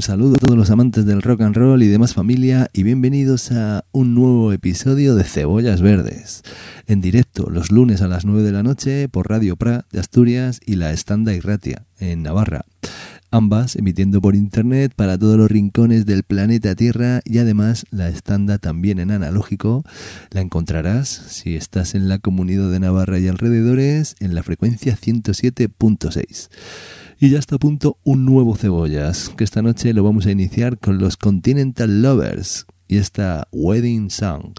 Un saludo a todos los amantes del rock and roll y demás familia y bienvenidos a un nuevo episodio de Cebollas Verdes, en directo los lunes a las 9 de la noche por Radio Pra de Asturias y la Estanda Irratia en Navarra. Ambas emitiendo por internet para todos los rincones del planeta Tierra y además la estanda también en analógico la encontrarás si estás en la comunidad de Navarra y alrededores en la frecuencia 107.6. Y ya está a punto un nuevo Cebollas, que esta noche lo vamos a iniciar con los Continental Lovers y esta Wedding Song.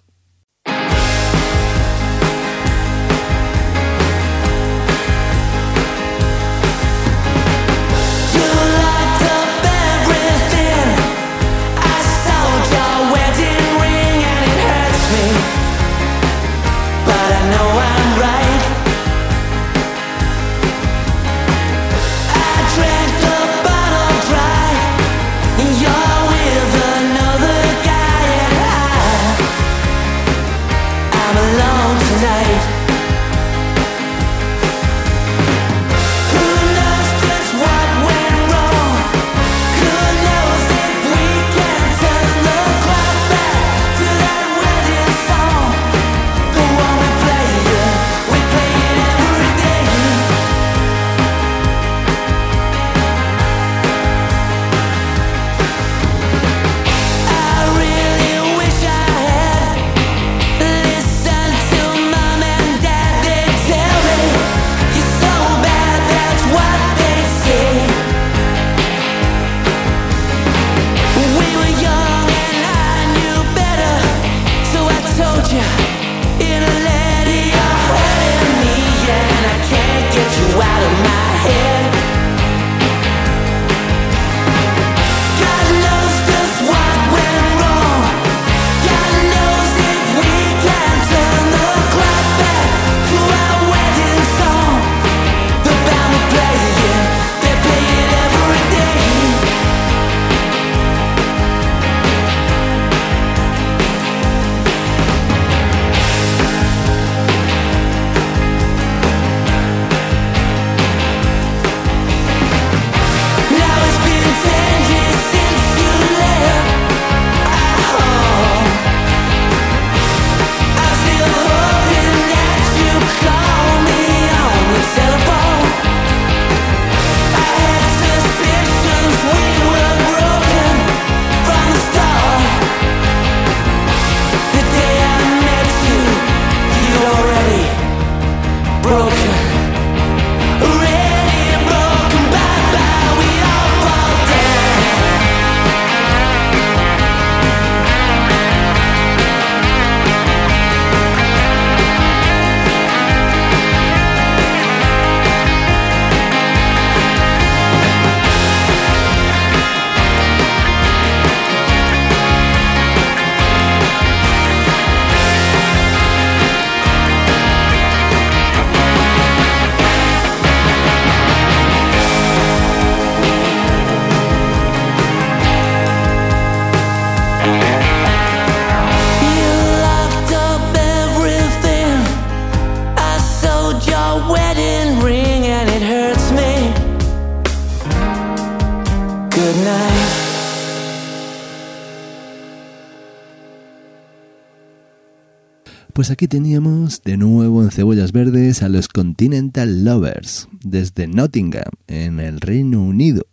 Pues aquí teníamos de nuevo en Cebollas Verdes a los Continental Lovers, desde Nottingham, en el Reino Unido.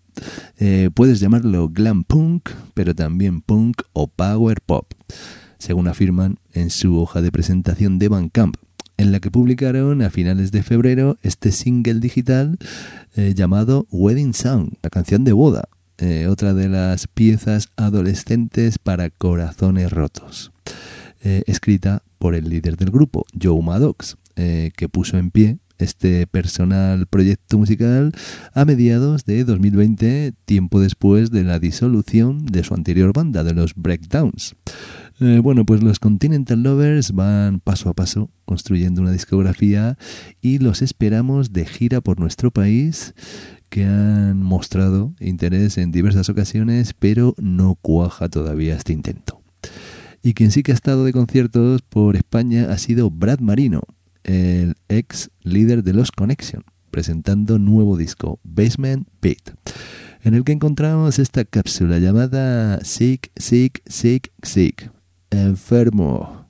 Eh, puedes llamarlo glam punk, pero también punk o power pop, según afirman en su hoja de presentación de Bandcamp, en la que publicaron a finales de febrero este single digital eh, llamado Wedding Song, la canción de boda, eh, otra de las piezas adolescentes para corazones rotos. escrita por el líder del grupo, Joe Maddox, eh, que puso en pie este personal proyecto musical a mediados de 2020, tiempo después de la disolución de su anterior banda, de los Breakdowns. Eh, bueno, pues los Continental Lovers van paso a paso construyendo una discografía y los esperamos de gira por nuestro país que han mostrado interés en diversas ocasiones, pero no cuaja todavía este intento. Y quien sí que ha estado de conciertos por España ha sido Brad Marino, el ex líder de Los Connection, presentando nuevo disco, Basement Pit. en el que encontramos esta cápsula llamada Sick, Sick, Sick, Sick, enfermo.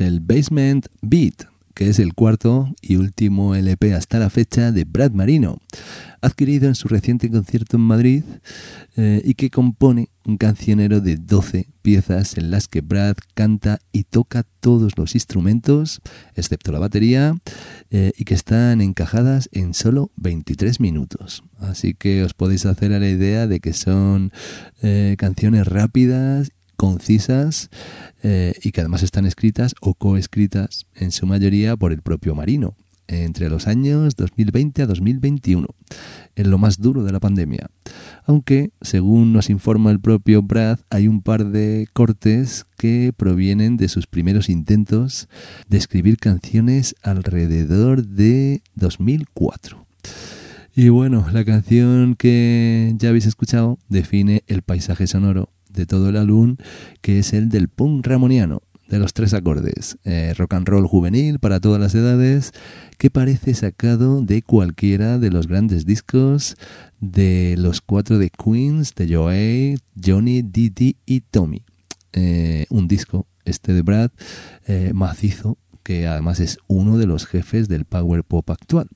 El Basement Beat, que es el cuarto y último LP hasta la fecha de Brad Marino, adquirido en su reciente concierto en Madrid eh, y que compone un cancionero de 12 piezas en las que Brad canta y toca todos los instrumentos, excepto la batería, eh, y que están encajadas en solo 23 minutos. Así que os podéis hacer a la idea de que son eh, canciones rápidas concisas eh, y que además están escritas o coescritas en su mayoría por el propio Marino entre los años 2020 a 2021, en lo más duro de la pandemia. Aunque, según nos informa el propio Brad, hay un par de cortes que provienen de sus primeros intentos de escribir canciones alrededor de 2004. Y bueno, la canción que ya habéis escuchado define el paisaje sonoro de todo el álbum, que es el del punk ramoniano, de los tres acordes, eh, rock and roll juvenil para todas las edades, que parece sacado de cualquiera de los grandes discos de los cuatro de Queens, de Joey, Johnny, Didi y Tommy. Eh, un disco, este de Brad, eh, macizo, que además es uno de los jefes del power pop actual,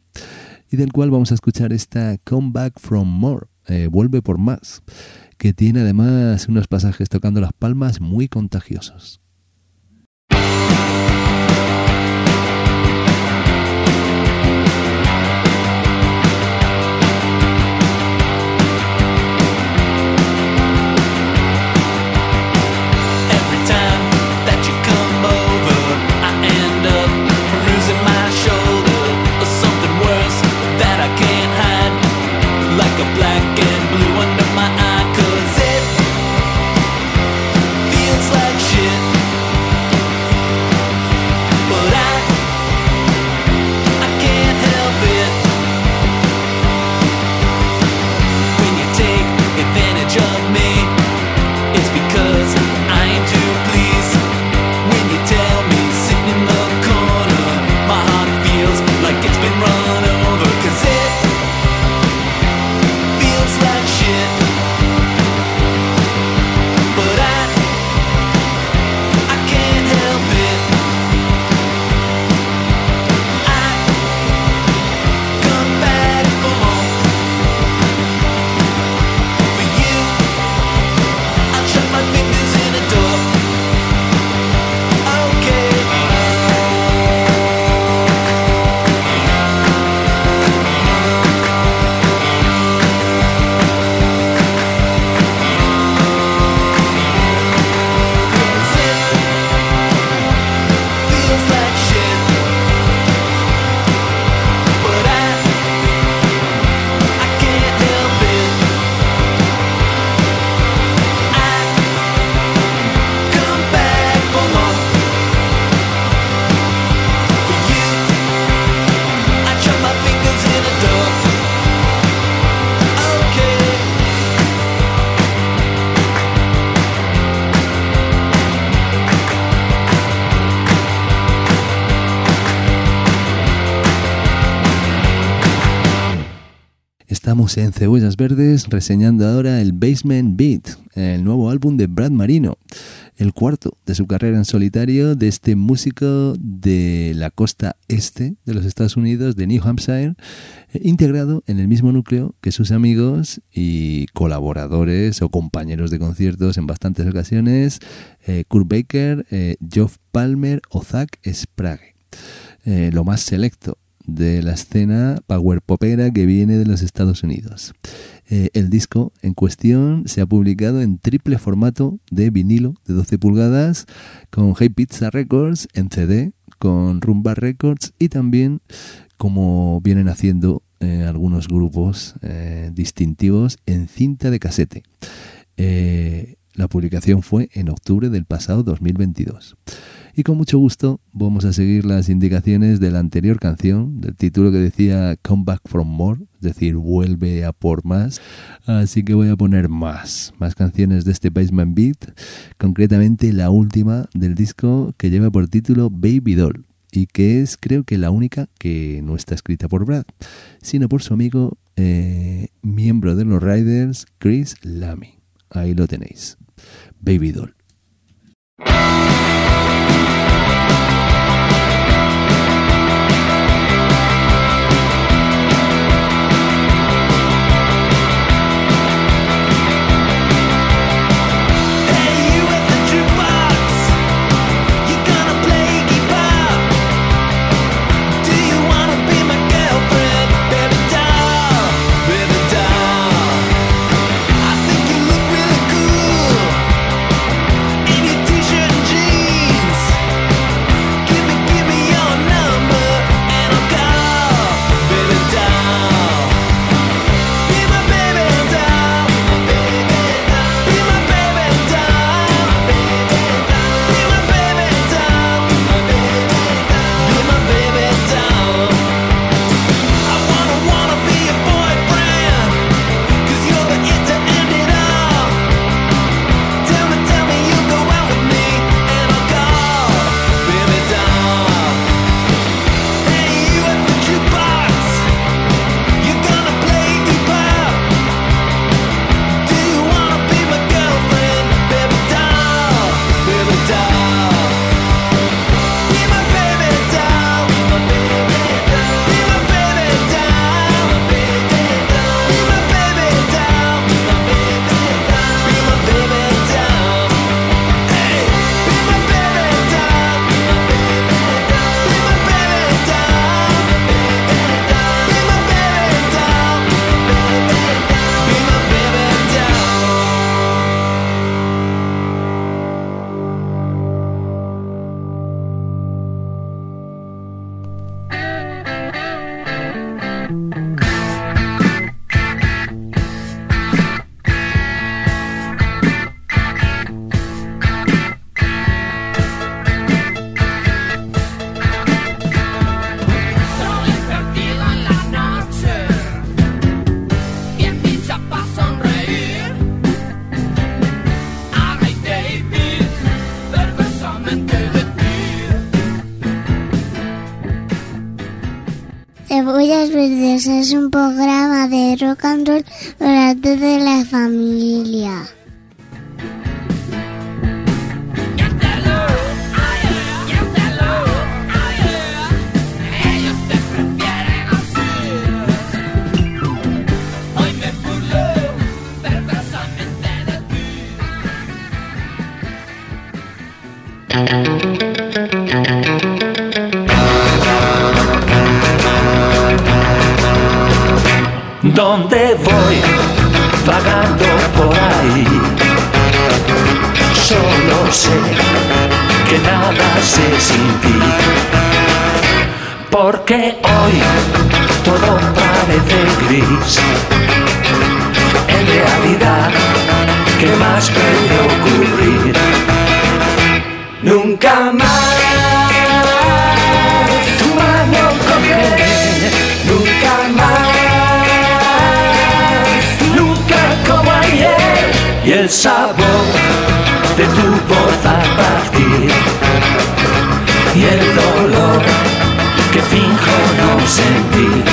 y del cual vamos a escuchar esta Come Back From More, vuelve por más que tiene además unos pasajes tocando las palmas muy contagiosos. En Cebollas Verdes reseñando ahora el Basement Beat, el nuevo álbum de Brad Marino, el cuarto de su carrera en solitario de este músico de la costa este de los Estados Unidos, de New Hampshire, eh, integrado en el mismo núcleo que sus amigos y colaboradores o compañeros de conciertos en bastantes ocasiones, eh, Kurt Baker, eh, Geoff Palmer o Zach Sprague. lo más selecto de la escena power popera que viene de los Estados Unidos. Eh, el disco en cuestión se ha publicado en triple formato de vinilo de 12 pulgadas con Hey Pizza Records en CD, con Rumba Records y también como vienen haciendo eh, algunos grupos eh, distintivos en cinta de casete. La publicación fue en octubre del pasado 2022. Y con mucho gusto vamos a seguir las indicaciones de la anterior canción, del título que decía Come Back From More, es decir, vuelve a por más. Así que voy a poner más, más canciones de este Basement Beat, concretamente la última del disco que lleva por título Baby Doll y que es creo que la única que no está escrita por Brad, sino por su amigo eh, miembro de los Riders, Chris Lamy. Ahí lo tenéis. Baby Doll. De rock and roll para toda la ¿Dónde voy? Vagando por ahí. Solo sé que nada sé sin ti. Porque hoy todo parece gris. En realidad, ¿qué más puede ocurrir? Nunca más. El sabor de tu voz a partir y el dolor que finjo no sentir.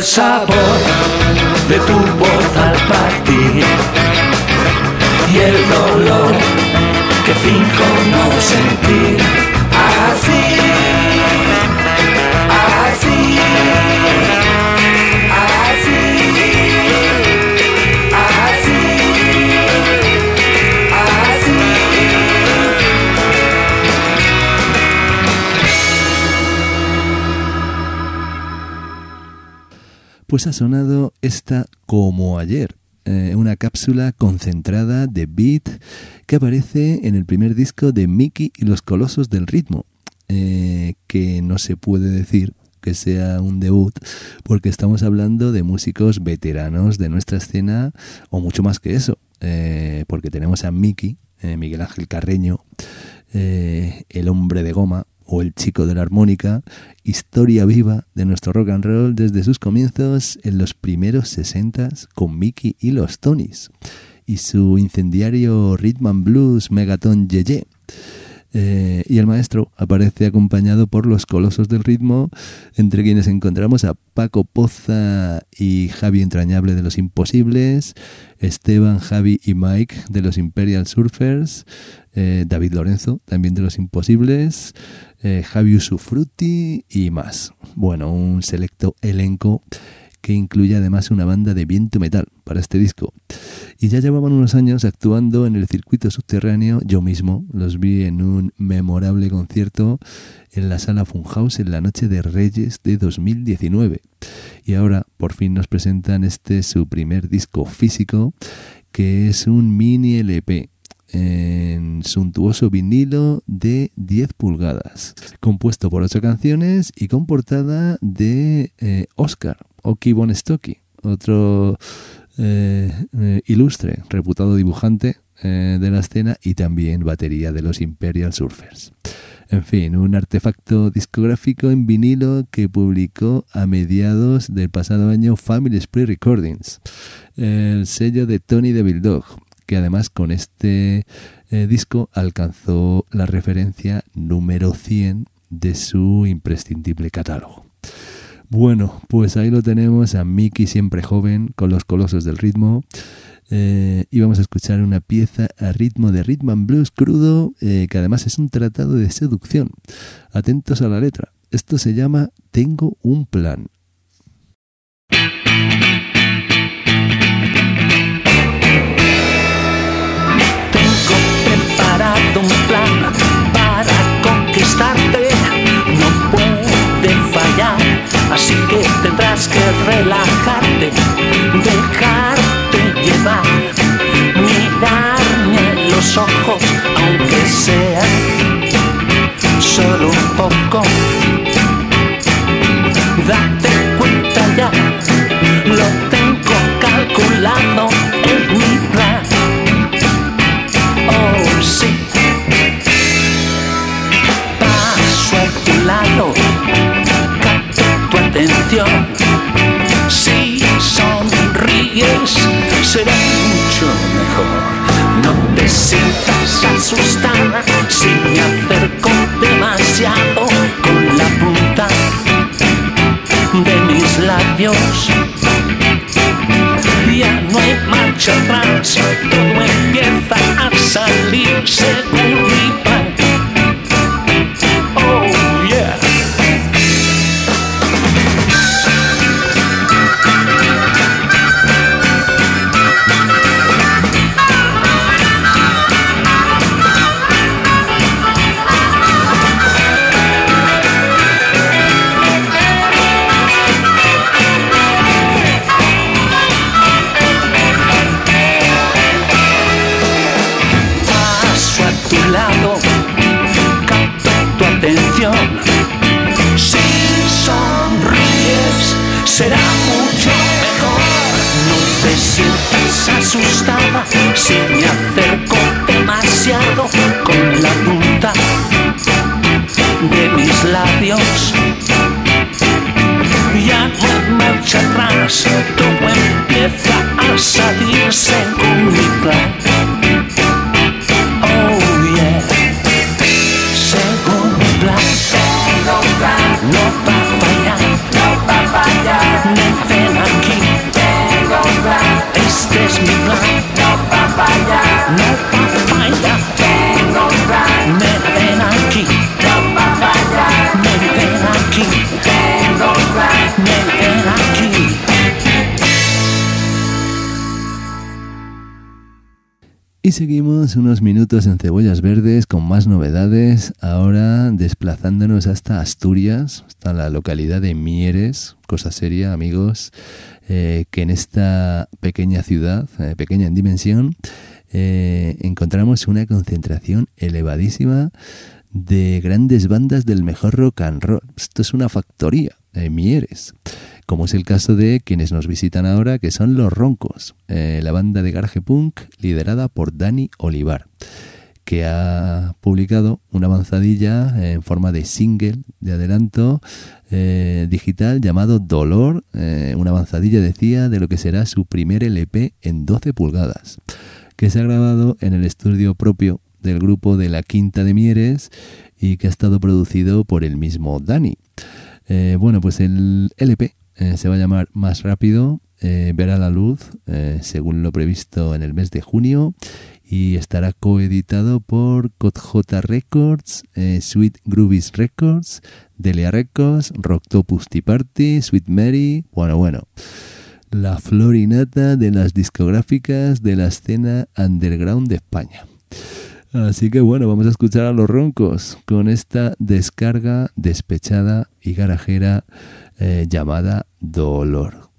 El sabor de tu voz al partir y el dolor que finjo no sentir Pues ha sonado esta como ayer, eh, una cápsula concentrada de beat que aparece en el primer disco de Mickey y los Colosos del Ritmo, eh, que no se puede decir que sea un debut porque estamos hablando de músicos veteranos de nuestra escena o mucho más que eso, eh, porque tenemos a Mickey, Miguel Ángel Carreño, el hombre de goma o el chico de la armónica, historia viva de nuestro rock and roll desde sus comienzos en los primeros 60 con Mickey y los Tonys y su incendiario rhythm and blues megaton Yeye. Eh, y el maestro aparece acompañado por los colosos del ritmo, entre quienes encontramos a Paco Poza y Javi Entrañable de los Imposibles, Esteban, Javi y Mike de los Imperial Surfers, eh, David Lorenzo también de los Imposibles, eh, Javi Usufruti y más. Bueno, un selecto elenco que incluye además una banda de viento metal para este disco. Y ya llevaban unos años actuando en el circuito subterráneo. Yo mismo los vi en un memorable concierto en la sala Funhouse en la noche de Reyes de 2019. Y ahora por fin nos presentan este su primer disco físico, que es un mini LP en suntuoso vinilo de 10 pulgadas, compuesto por 8 canciones y con portada de eh, Oscar Oki Bonestocki, otro eh, eh, ilustre, reputado dibujante eh, de la escena y también batería de los Imperial Surfers. En fin, un artefacto discográfico en vinilo que publicó a mediados del pasado año Family Spree Recordings, el sello de Tony Devil Dog, que además con este disco alcanzó la referencia número 100 de su imprescindible catálogo. Bueno, pues ahí lo tenemos a Mickey siempre joven con los colosos del ritmo. Eh, y vamos a escuchar una pieza a ritmo de rhythm and blues crudo, eh, que además es un tratado de seducción. Atentos a la letra. Esto se llama Tengo un plan. Así que tendrás que relajarte, dejarte llevar, mirarme en los ojos, aunque sea solo un poco. Date cuenta ya, lo tengo calculado en mi plan. Oh, sí. Si sonríes, será mucho mejor. No te sientas asustada si me acerco demasiado con la punta de mis labios. Ya no hay marcha atrás, todo empieza a salir según unos minutos en Cebollas Verdes con más novedades, ahora desplazándonos hasta Asturias, hasta la localidad de Mieres, cosa seria amigos, eh, que en esta pequeña ciudad, eh, pequeña en dimensión, eh, encontramos una concentración elevadísima de grandes bandas del mejor rock and roll. Esto es una factoría, en Mieres como es el caso de quienes nos visitan ahora, que son Los Roncos, eh, la banda de garaje punk liderada por Dani Olivar, que ha publicado una avanzadilla en forma de single de adelanto eh, digital llamado Dolor, eh, una avanzadilla decía de lo que será su primer LP en 12 pulgadas, que se ha grabado en el estudio propio del grupo de la Quinta de Mieres y que ha estado producido por el mismo Dani. bueno, pues el LP eh, se va a llamar Más Rápido, eh, verá la luz eh, según lo previsto en el mes de junio y estará coeditado por CodJ Records, Sweet Groovies Records, Delia Records, Rocktopus Tea Party, Sweet Mary, bueno, bueno, la florinata de las discográficas de la escena underground de España. Así que bueno, vamos a escuchar a los roncos con esta descarga despechada y garajera eh, llamada Dolor.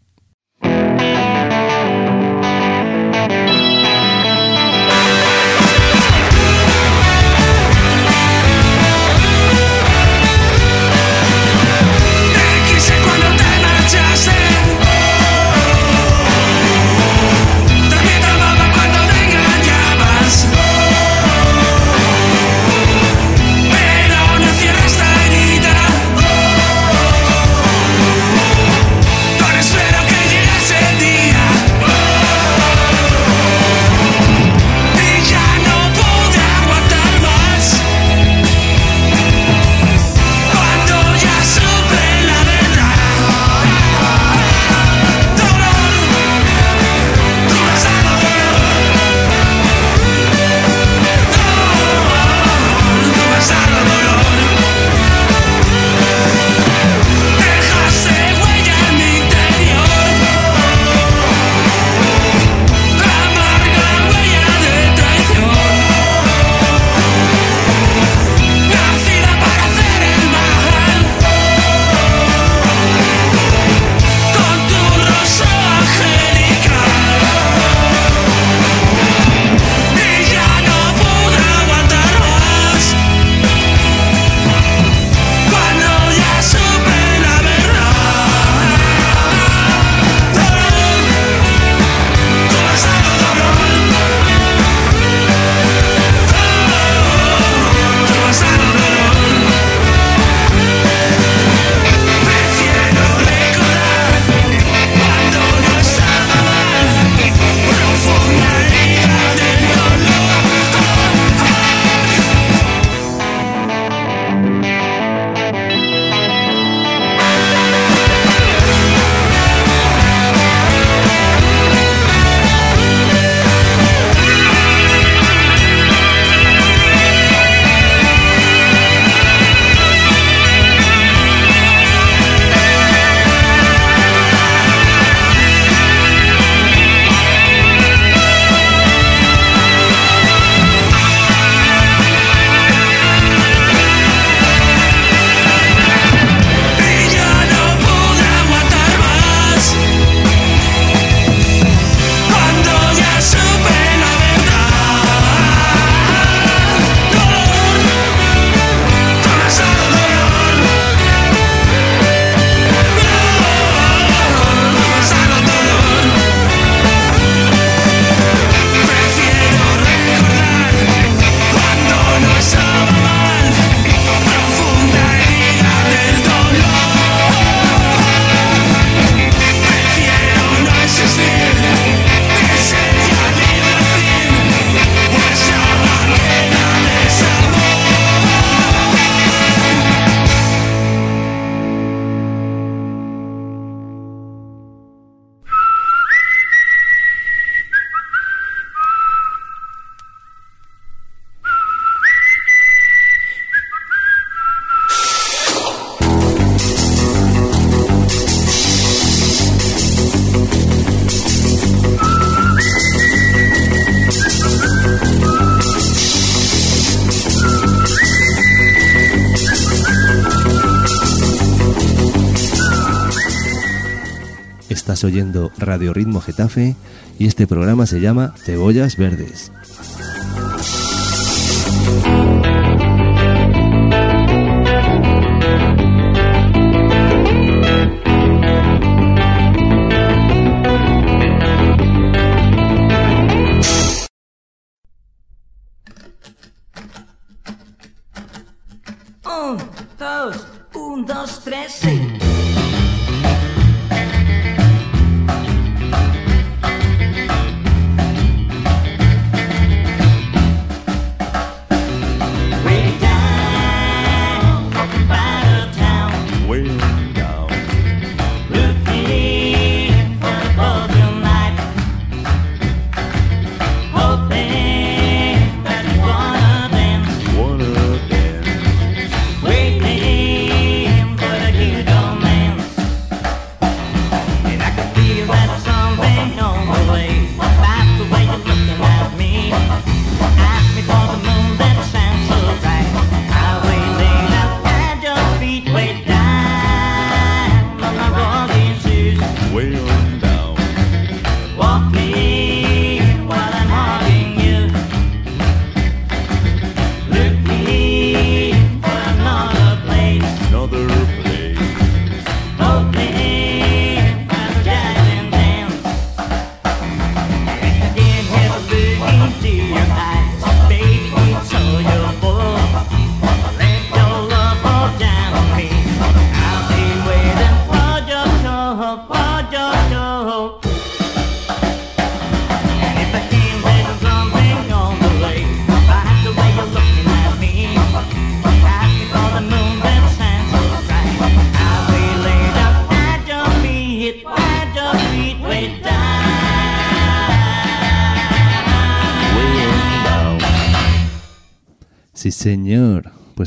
Estás oyendo Radio Ritmo Getafe y este programa se llama Cebollas Verdes.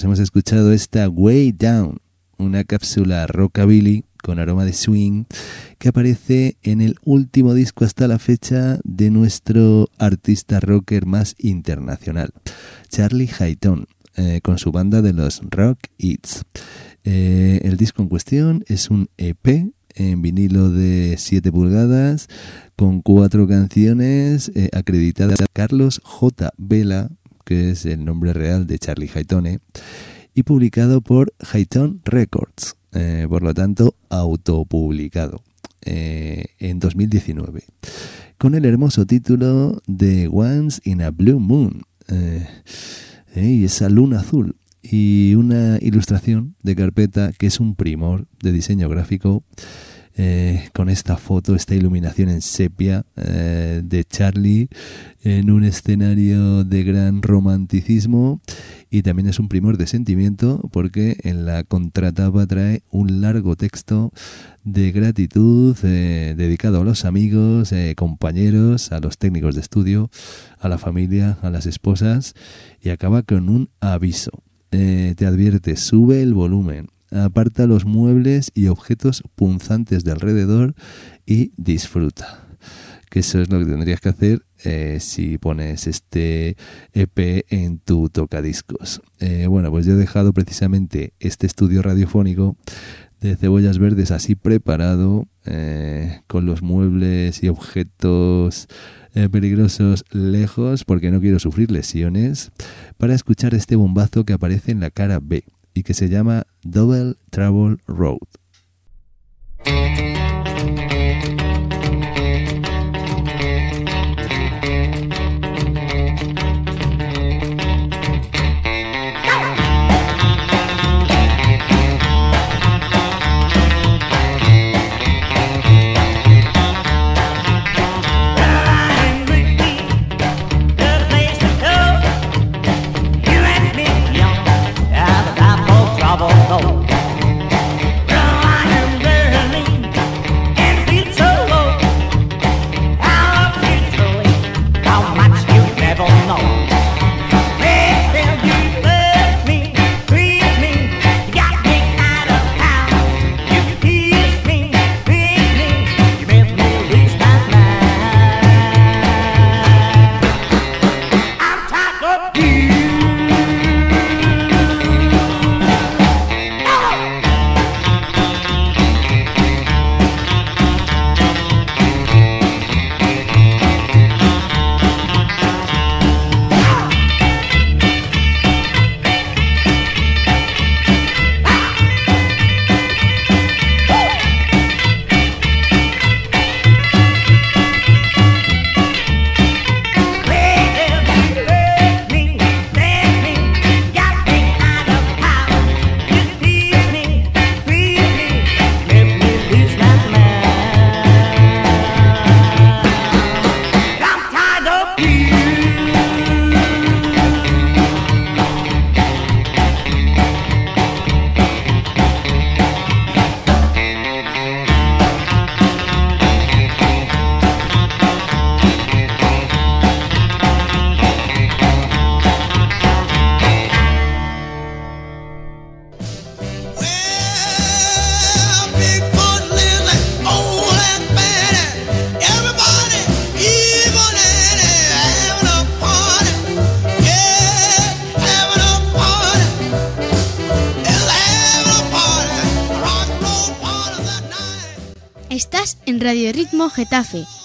Hemos escuchado esta Way Down, una cápsula rockabilly con aroma de swing que aparece en el último disco hasta la fecha de nuestro artista rocker más internacional, Charlie Hayton, eh, con su banda de los Rock Eats. Eh, el disco en cuestión es un EP en vinilo de 7 pulgadas con cuatro canciones eh, acreditadas a Carlos J. Vela, que es el nombre real de Charlie Haytone, y publicado por Hayton Records, eh, por lo tanto autopublicado eh, en 2019, con el hermoso título de Once in a Blue Moon, eh, y esa luna azul, y una ilustración de carpeta que es un primor de diseño gráfico eh, con esta foto, esta iluminación en sepia eh, de Charlie en un escenario de gran romanticismo. Y también es un primor de sentimiento porque en la contratapa trae un largo texto de gratitud eh, dedicado a los amigos, compañeros, a los técnicos de estudio, a la familia, a las esposas. Y acaba con un aviso. Te advierte, sube el volumen, aparta los muebles y objetos punzantes de alrededor y disfruta. Que eso es lo que tendrías que hacer eh, si pones este EP en tu tocadiscos. Eh, bueno, pues yo he dejado precisamente este estudio radiofónico de cebollas verdes así preparado, eh, con los muebles y objetos peligrosos lejos, porque no quiero sufrir lesiones, para escuchar este bombazo que aparece en la cara B y que se llama Double Trouble Road.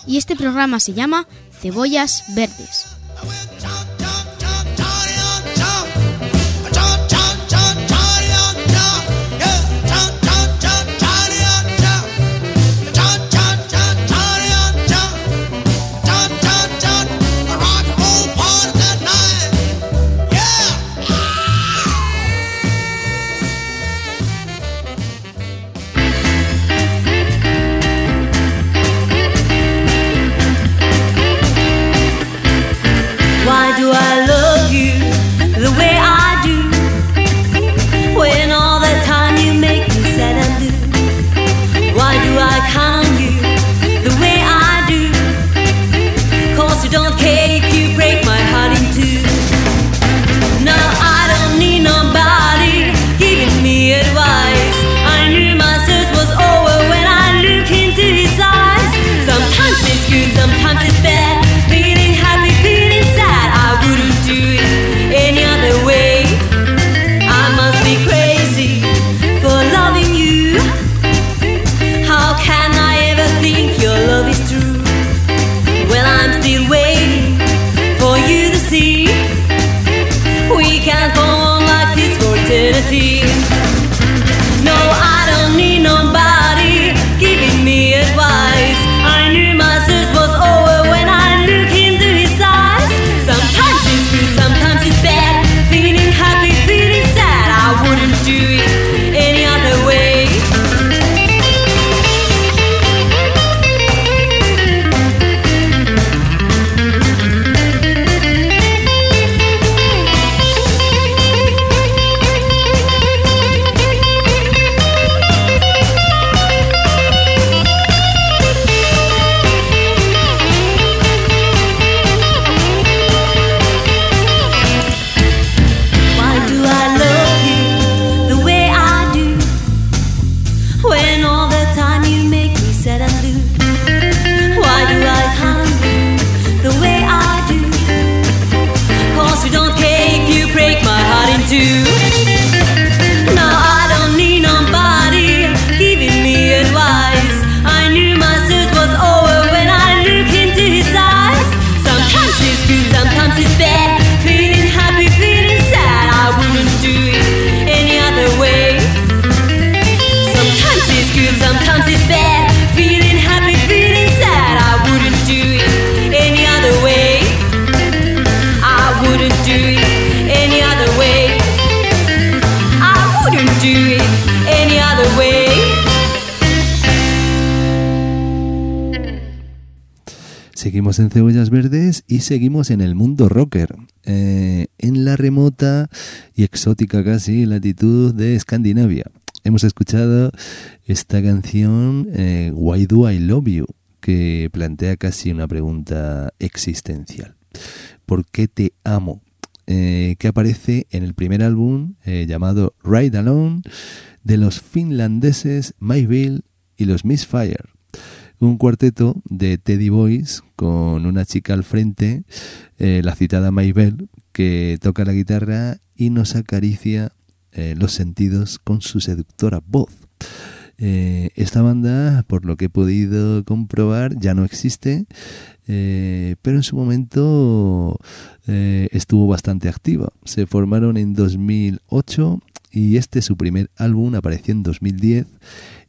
Y este programa se llama Cebollas Verdes. Seguimos en el mundo rocker, eh, en la remota y exótica casi latitud de Escandinavia. Hemos escuchado esta canción eh, Why Do I Love You, que plantea casi una pregunta existencial. ¿Por qué te amo? Eh, que aparece en el primer álbum llamado Ride Alone de los finlandeses Mayville y los Misfire un cuarteto de Teddy Boys con una chica al frente, eh, la citada Maybell, que toca la guitarra y nos acaricia eh, los sentidos con su seductora voz. Eh, esta banda, por lo que he podido comprobar, ya no existe, pero en su momento estuvo bastante activa. Se formaron en 2008 y este su primer álbum apareció en 2010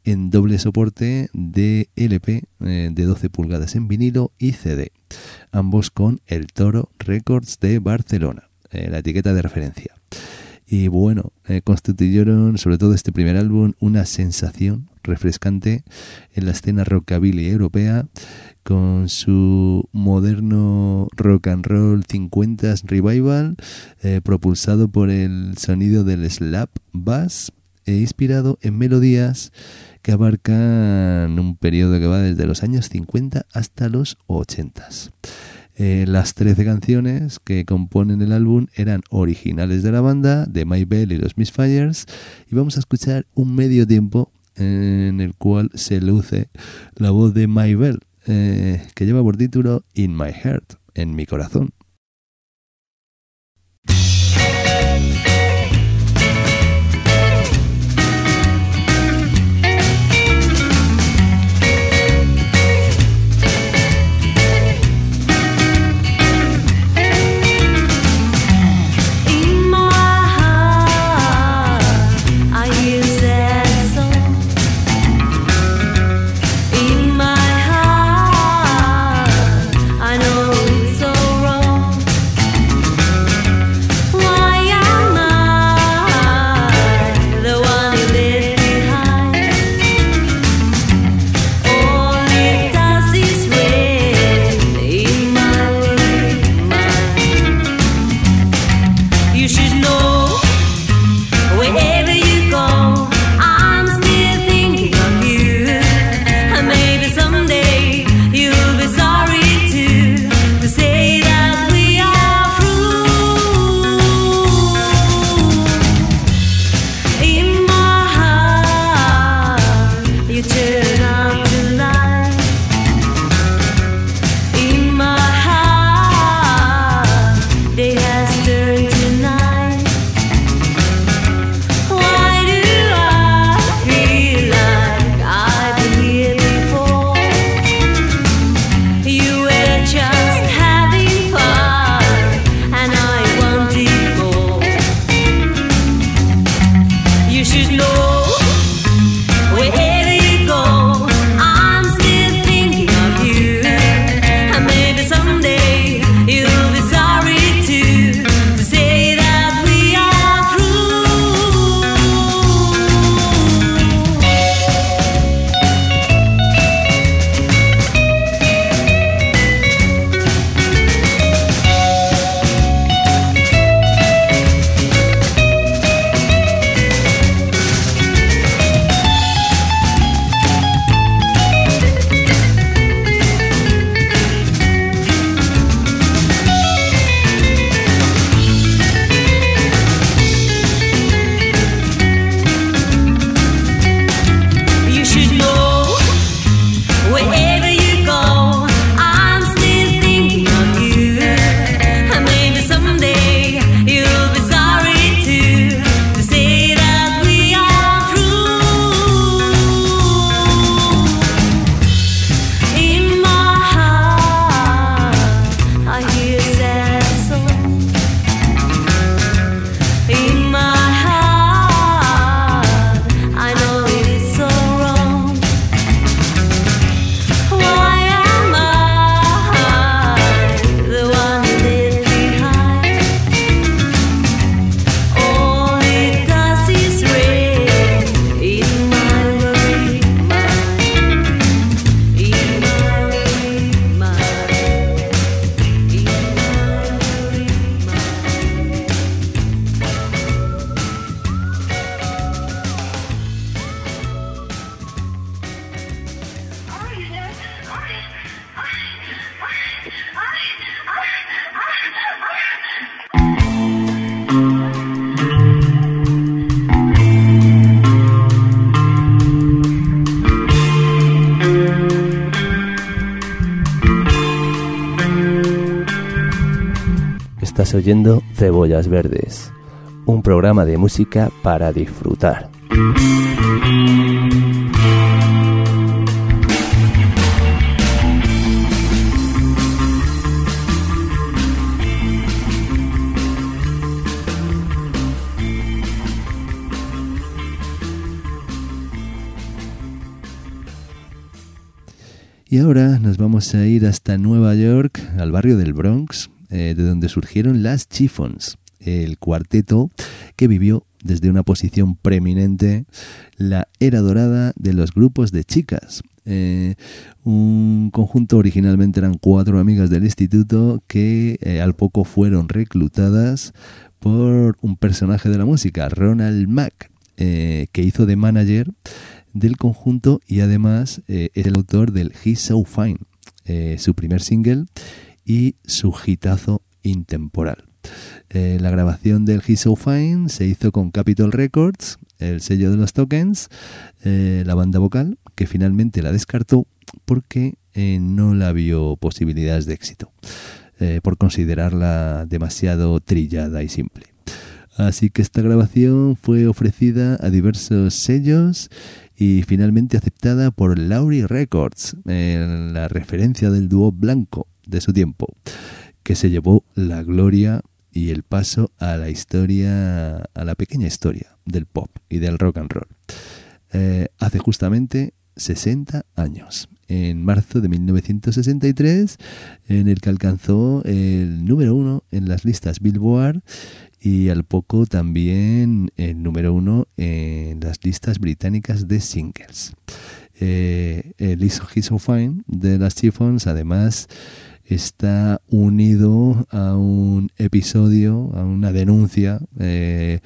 en doble soporte de LP eh, de 12 pulgadas en vinilo y CD, ambos con El Toro Records de Barcelona, eh, la etiqueta de referencia. Y bueno, eh, constituyeron sobre todo este primer álbum una sensación refrescante en la escena rockabilly europea con su moderno rock and roll 50s revival propulsado por el sonido del slap bass e inspirado en melodías que abarcan un periodo que va desde los años 50 hasta los 80. Eh, las 13 canciones que componen el álbum eran originales de la banda, de My Bell y los Misfires, y vamos a escuchar un medio tiempo en el cual se luce la voz de My Bell, eh, que lleva por título In My Heart, en mi corazón. Oyendo Cebollas Verdes, un programa de música para disfrutar. Y ahora nos vamos a ir hasta Nueva York, al barrio del Bronx, eh, de donde surgieron las Chiffons, el cuarteto que vivió desde una posición preeminente la era dorada de los grupos de chicas. Eh, un conjunto originalmente eran cuatro amigas del instituto que eh, al poco fueron reclutadas por un personaje de la música, Ronald Mack, que hizo de manager del conjunto y además es el autor del He's So Fine, su primer single y su hitazo intemporal. Eh, la grabación del He's So Fine se hizo con Capitol Records, el sello de los tokens, eh, la banda vocal, que finalmente la descartó porque eh, no la vio posibilidades de éxito, por considerarla demasiado trillada y simple. Así que esta grabación fue ofrecida a diversos sellos y finalmente aceptada por Laurie Records, la referencia del dúo blanco de su tiempo, que se llevó la gloria y el paso a la historia, a la pequeña historia del pop y del rock and roll. Eh, hace justamente 60 años, en marzo de 1963, en el que alcanzó el número uno en las listas Billboard y al poco también el número uno en las listas británicas de singles. Eh, el He's So Fine de las Chiffons además está unido a un episodio, a una denuncia eh,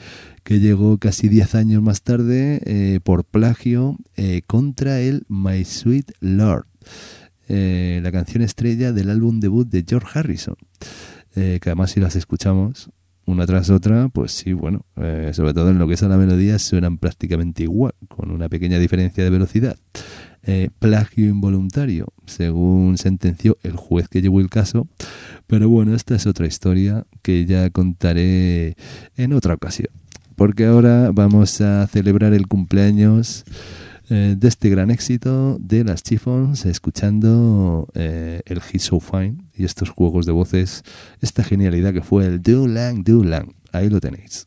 que llegó casi 10 años más tarde eh, por plagio eh, contra el My Sweet Lord, eh, la canción estrella del álbum debut de George Harrison, que además si las escuchamos una tras otra, pues sí, bueno, sobre todo en lo que es a la melodía suenan prácticamente igual, con una pequeña diferencia de velocidad. Eh, plagio involuntario, según sentenció el juez que llevó el caso. Pero bueno, esta es otra historia que ya contaré en otra ocasión. Porque ahora vamos a celebrar el cumpleaños eh, de este gran éxito de las Chiffons, escuchando eh, el He's So Fine y estos juegos de voces, esta genialidad que fue el Do Lang Do Lang. Ahí lo tenéis.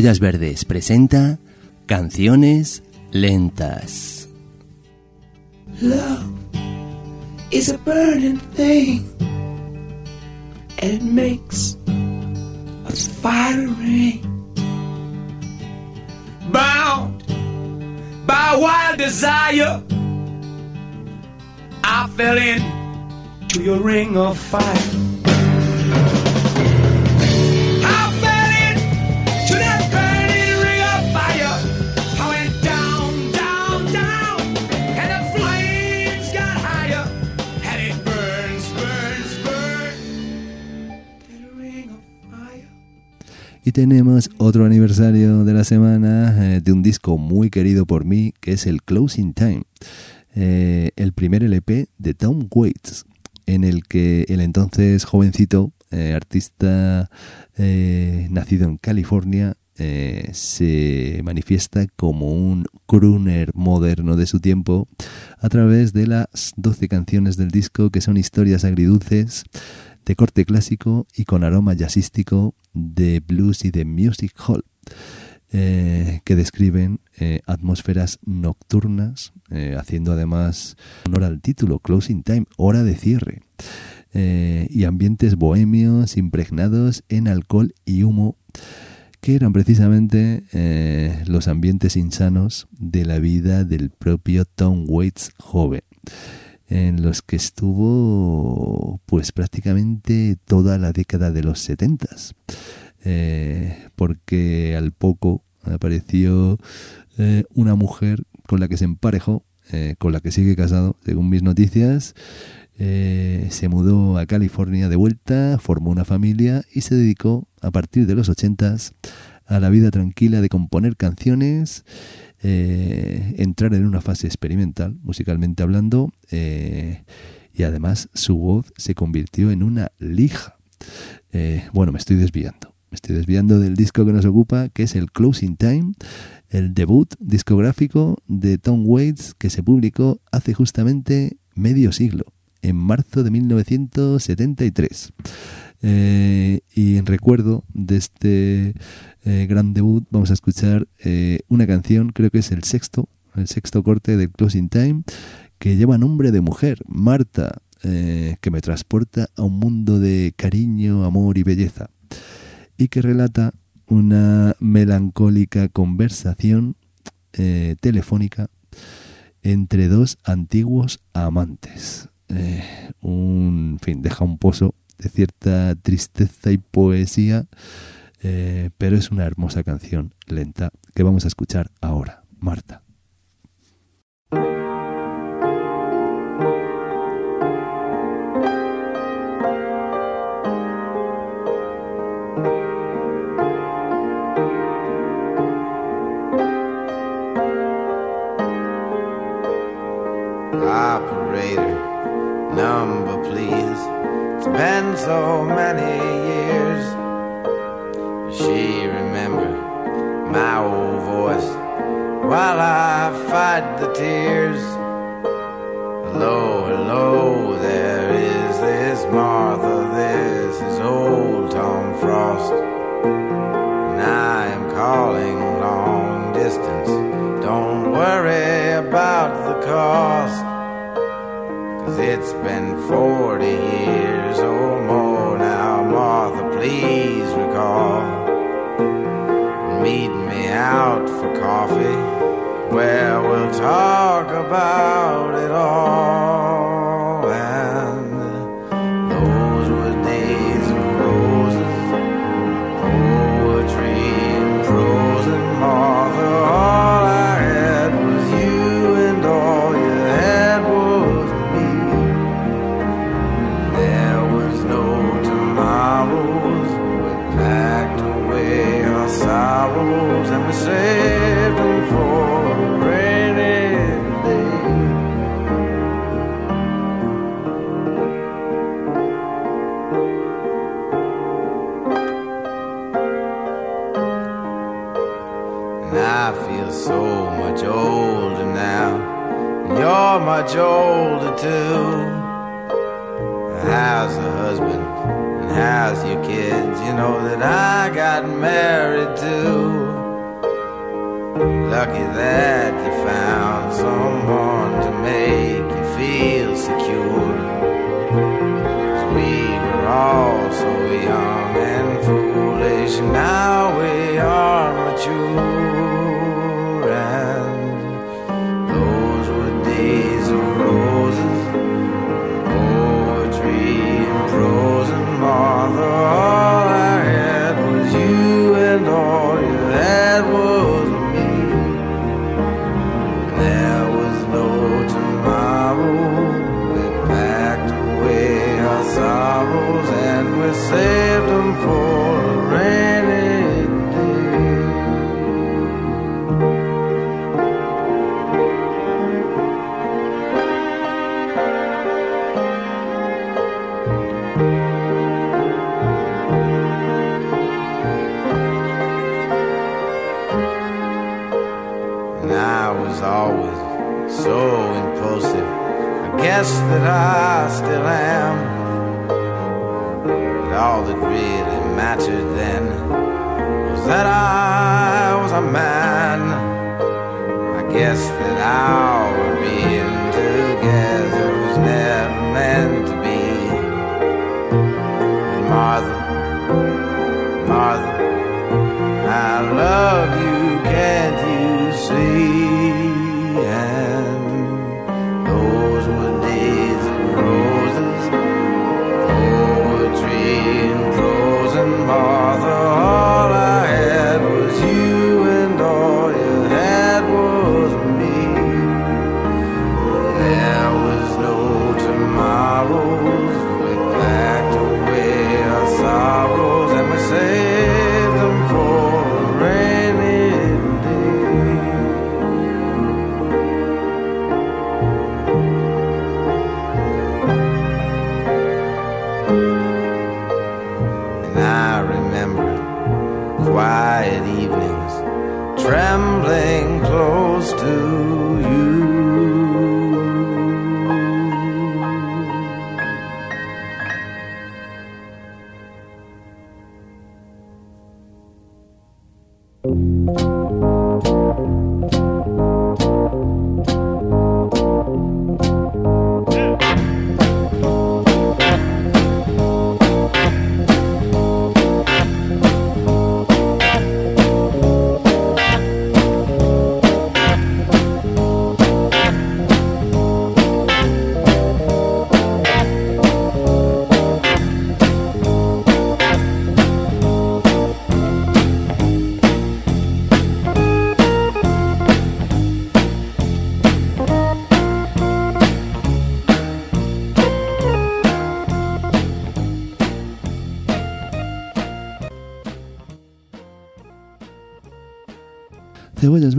Cebollas Verdes presenta Canciones Lentas. Love is a burning thing, and it makes us fire ring. Bound by wild desire, I fell into your ring of fire. Y tenemos otro aniversario de la semana eh, de un disco muy querido por mí, que es el Closing Time, eh, el primer LP de Tom Waits, en el que el entonces jovencito eh, artista nacido en California se manifiesta como un crooner moderno de su tiempo a través de las 12 canciones del disco que son historias agridulces de corte clásico y con aroma jazzístico de blues y de music hall, eh, que describen eh, atmósferas nocturnas, eh, haciendo además honor al título, Closing Time, hora de cierre, y ambientes bohemios impregnados en alcohol y humo, que eran precisamente los ambientes insanos de la vida del propio Tom Waits joven en los que estuvo pues prácticamente toda la década de los setentas. Eh, porque al poco apareció eh, una mujer con la que se emparejó eh, con la que sigue casado según mis noticias. Eh, se mudó a California de vuelta formó una familia y se dedicó a partir de los ochentas a la vida tranquila de componer canciones eh, entrar en una fase experimental, musicalmente hablando, eh, y además su voz se convirtió en una lija. Eh, bueno, me estoy desviando. Me estoy desviando del disco que nos ocupa, que es el Closing Time, el debut discográfico de Tom Waits que se publicó hace justamente medio siglo, en marzo de 1973. Eh, y en recuerdo de este eh, gran debut vamos a escuchar eh, una canción, creo que es el sexto, el sexto corte del Closing Time, que lleva nombre de mujer, Marta, eh, que me transporta a un mundo de cariño, amor y belleza, y que relata una melancólica conversación eh, telefónica entre dos antiguos amantes. Un fin, deja un pozo de cierta tristeza y poesía, eh, pero es una hermosa canción lenta que vamos a escuchar ahora, Marta. Number please. So many. She remember my old voice while I fight the tears. Hello, hello, there is this Martha, this is old Tom Frost. And I am calling long distance. Don't worry about the cost. Cause it's been 40 years coffee where we'll talk about much older too. How's the husband? And how's your kids? You know that I got married too. Lucky that you found someone to make you feel secure. 'Cause we were all so young and foolish. and Now we are mature. That I still am. But all that really mattered then was that I was a man. I guess that our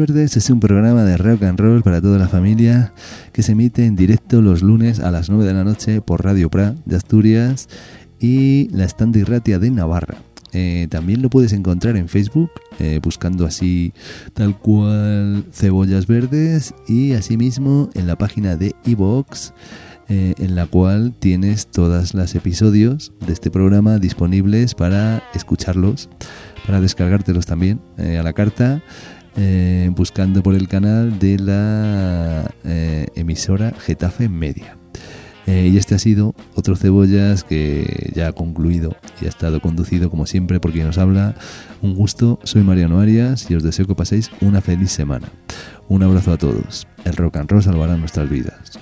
Verdes es un programa de rock and roll para toda la familia que se emite en directo los lunes a las 9 de la noche por Radio Pra de Asturias y la Standirratia de Navarra. Eh, también lo puedes encontrar en Facebook eh, buscando así tal cual Cebollas Verdes y asimismo en la página de iVoox eh, en la cual tienes todos los episodios de este programa disponibles para escucharlos, para descargártelos también a la carta, eh, buscando por el canal de la eh, emisora Getafe Media. Eh, y este ha sido otro Cebollas que ya ha concluido y ha estado conducido como siempre por quien nos habla. Un gusto, soy Mariano Arias y os deseo que paséis una feliz semana. Un abrazo a todos. El rock and roll salvará nuestras vidas.